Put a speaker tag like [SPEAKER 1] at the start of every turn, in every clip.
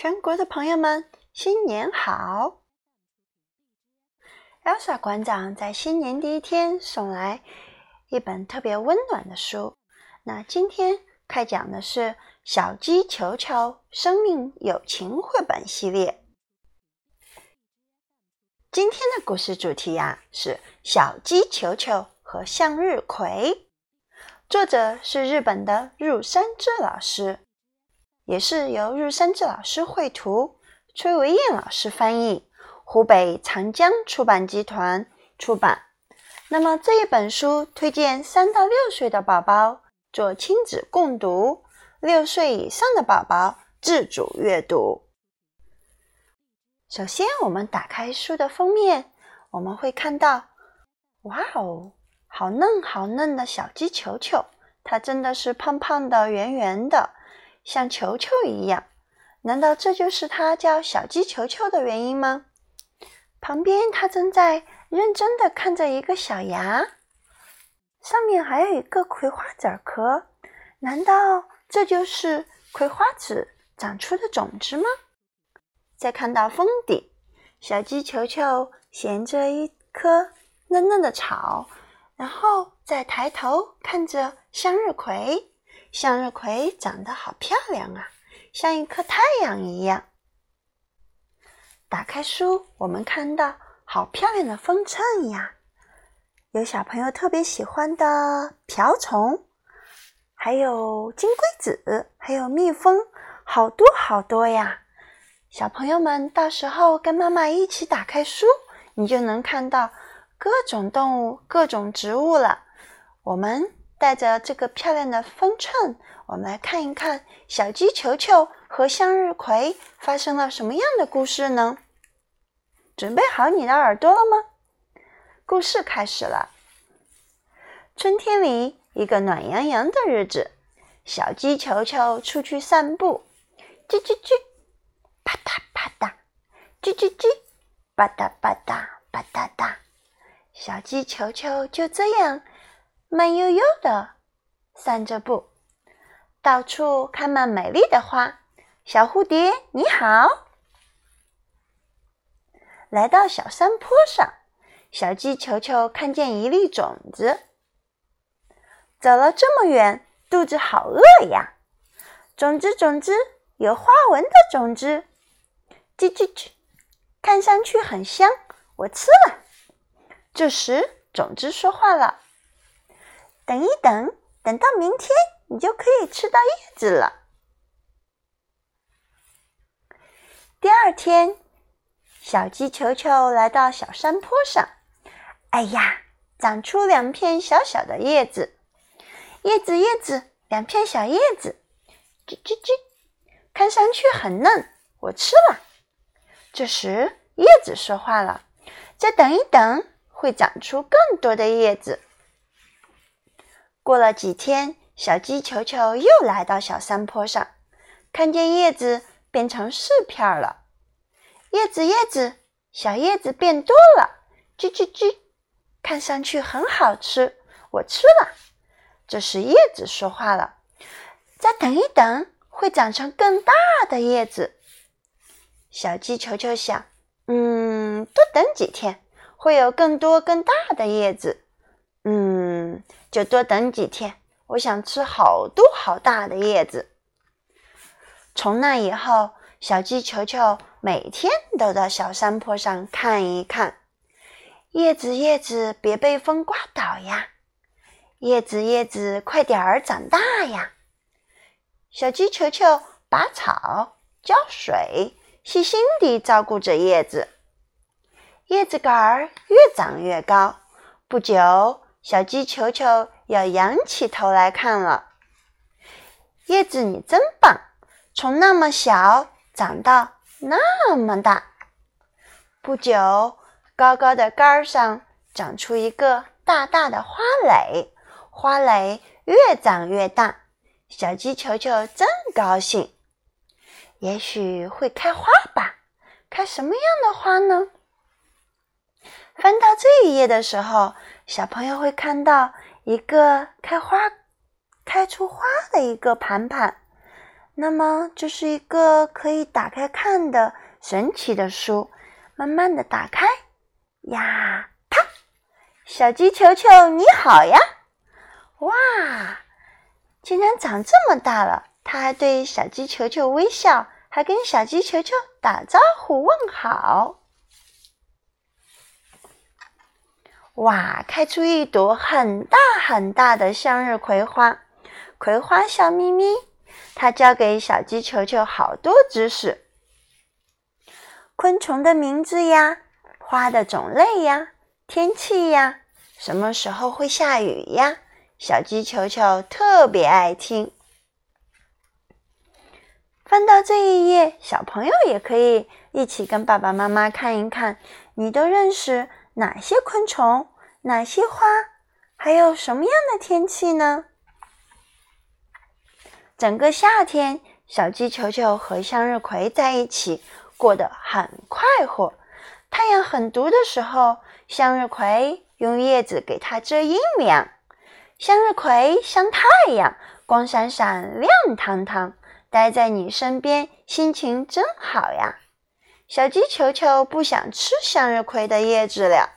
[SPEAKER 1] 全国的朋友们，新年好！Elsa 馆长在新年第一天送来一本特别温暖的书。那今天开讲的是《小鸡球球生命友情绘本系列》。今天的故事主题呀是小鸡球球和向日葵，作者是日本的入山智老师。也是由日山志老师绘图，崔维燕老师翻译，湖北长江出版集团出版。那么这一本书推荐三到六岁的宝宝做亲子共读，六岁以上的宝宝自主阅读。首先，我们打开书的封面，我们会看到，哇哦，好嫩好嫩的小鸡球球，它真的是胖胖的、圆圆的。像球球一样，难道这就是它叫小鸡球球的原因吗？旁边，它正在认真的看着一个小芽，上面还有一个葵花籽壳，难道这就是葵花籽长出的种子吗？再看到封底，小鸡球球衔着一颗嫩嫩的草，然后再抬头看着向日葵。向日葵长得好漂亮啊，像一颗太阳一样。打开书，我们看到好漂亮的风筝呀，有小朋友特别喜欢的瓢虫，还有金龟子，还有蜜蜂，好多好多呀！小朋友们，到时候跟妈妈一起打开书，你就能看到各种动物、各种植物了。我们。带着这个漂亮的分寸，我们来看一看小鸡球球和向日葵发生了什么样的故事呢？准备好你的耳朵了吗？故事开始了。春天里，一个暖洋洋的日子，小鸡球球出去散步，叽叽叽，啪嗒啪嗒，叽叽叽，吧嗒吧嗒吧嗒嗒，小鸡球球就这样。慢悠悠的散着步，到处开满美丽的花。小蝴蝶，你好！来到小山坡上，小鸡球球看见一粒种子。走了这么远，肚子好饿呀！种子，种子，有花纹的种子，叽叽叽，看上去很香，我吃了。这时，种子说话了。等一等，等到明天，你就可以吃到叶子了。第二天，小鸡球球来到小山坡上，哎呀，长出两片小小的叶子，叶子叶子，两片小叶子，叽叽叽，看上去很嫩，我吃了。这时，叶子说话了：“再等一等，会长出更多的叶子。”过了几天，小鸡球球又来到小山坡上，看见叶子变成四片了。叶子，叶子，小叶子变多了，叽叽叽，看上去很好吃，我吃了。这时叶子说话了：“再等一等，会长成更大的叶子。”小鸡球球想：“嗯，多等几天，会有更多更大的叶子。”就多等几天。我想吃好多好大的叶子。从那以后，小鸡球球每天都到小山坡上看一看。叶子，叶子，别被风刮倒呀！叶子，叶子，快点儿长大呀！小鸡球球拔草、浇水，细心地照顾着叶子。叶子杆儿越长越高，不久。小鸡球球要仰起头来看了。叶子，你真棒，从那么小长到那么大。不久，高高的杆上长出一个大大的花蕾，花蕾越长越大。小鸡球球真高兴，也许会开花吧？开什么样的花呢？翻到这一页的时候。小朋友会看到一个开花、开出花的一个盘盘，那么这是一个可以打开看的神奇的书。慢慢的打开，呀，啪！小鸡球球你好呀！哇，竟然长这么大了！它还对小鸡球球微笑，还跟小鸡球球打招呼问好。哇，开出一朵很大很大的向日葵花，葵花笑眯眯。它教给小鸡球球好多知识。昆虫的名字呀，花的种类呀，天气呀，什么时候会下雨呀？小鸡球球特别爱听。翻到这一页，小朋友也可以一起跟爸爸妈妈看一看，你都认识哪些昆虫、哪些花，还有什么样的天气呢？整个夏天，小鸡球球和向日葵在一起。过得很快活。太阳很毒的时候，向日葵用叶子给它遮阴凉。向日葵像太阳，光闪闪，亮堂堂，待在你身边，心情真好呀。小鸡球球不想吃向日葵的叶子了。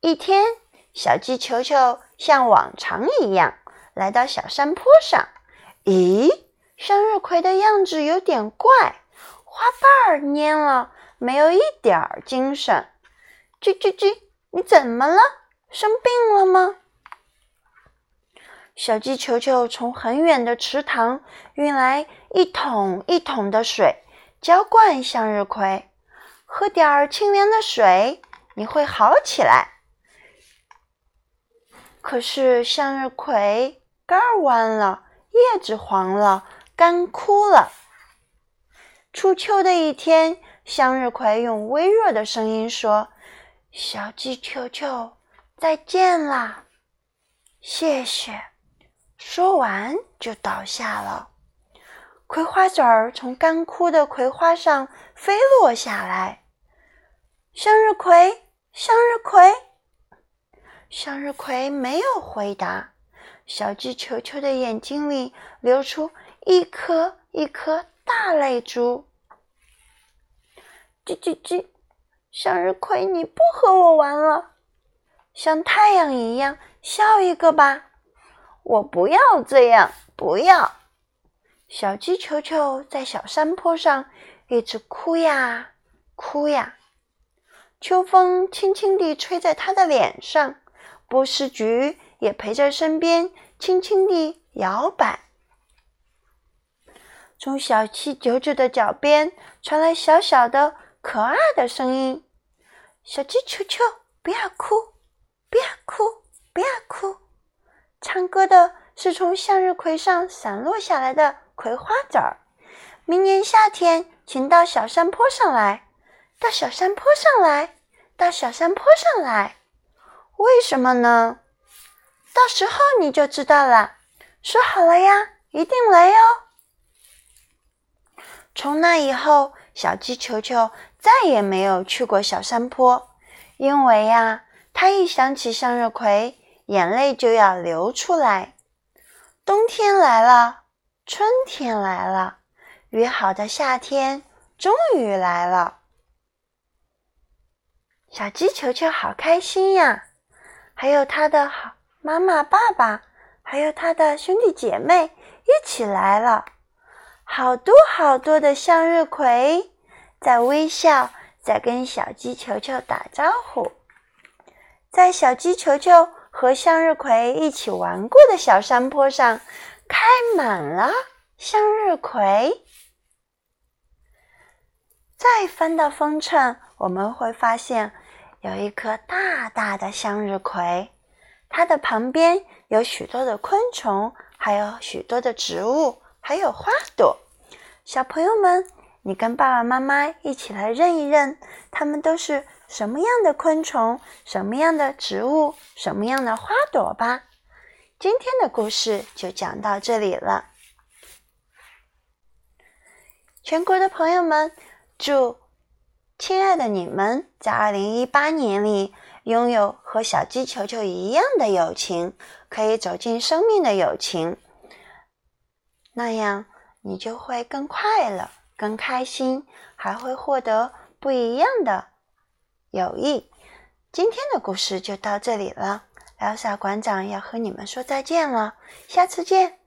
[SPEAKER 1] 一天，小鸡球球像往常一样来到小山坡上。咦，向日葵的样子有点怪。花瓣儿蔫了，没有一点儿精神。叽叽叽，你怎么了？生病了吗？小鸡球球从很远的池塘运来一桶一桶的水，浇灌向日葵。喝点儿清凉的水，你会好起来。可是向日葵干弯了，叶子黄了，干枯了。初秋的一天，向日葵用微弱的声音说：“小鸡球球，再见啦，谢谢。”说完就倒下了。葵花籽儿从干枯的葵花上飞落下来。向日葵，向日葵，向日葵没有回答。小鸡球球的眼睛里流出一颗一颗。大泪珠，叽叽叽！向日葵，你不和我玩了，像太阳一样笑一个吧！我不要这样，不要！小鸡球球在小山坡上一直哭呀哭呀，秋风轻轻地吹在它的脸上，波斯菊也陪在身边，轻轻地摇摆。从小七九九的脚边传来小小的、可爱的声音：“小鸡球球，不要哭，不要哭，不要哭。”唱歌的是从向日葵上散落下来的葵花籽儿。明年夏天，请到小山坡上来，到小山坡上来，到小山坡上来。为什么呢？到时候你就知道了。说好了呀，一定来哟。从那以后，小鸡球球再也没有去过小山坡，因为呀，它一想起向日葵，眼泪就要流出来。冬天来了，春天来了，约好的夏天终于来了。小鸡球球好开心呀！还有它的好妈妈、爸爸，还有它的兄弟姐妹一起来了。好多好多的向日葵在微笑，在跟小鸡球球打招呼。在小鸡球球和向日葵一起玩过的小山坡上，开满了向日葵。再翻到封衬，我们会发现有一颗大大的向日葵，它的旁边有许多的昆虫，还有许多的植物。还有花朵，小朋友们，你跟爸爸妈妈一起来认一认，它们都是什么样的昆虫、什么样的植物、什么样的花朵吧。今天的故事就讲到这里了。全国的朋友们，祝亲爱的你们在二零一八年里拥有和小鸡球球一样的友情，可以走进生命的友情。那样，你就会更快乐、更开心，还会获得不一样的友谊。今天的故事就到这里了小傻馆长要和你们说再见了，下次见。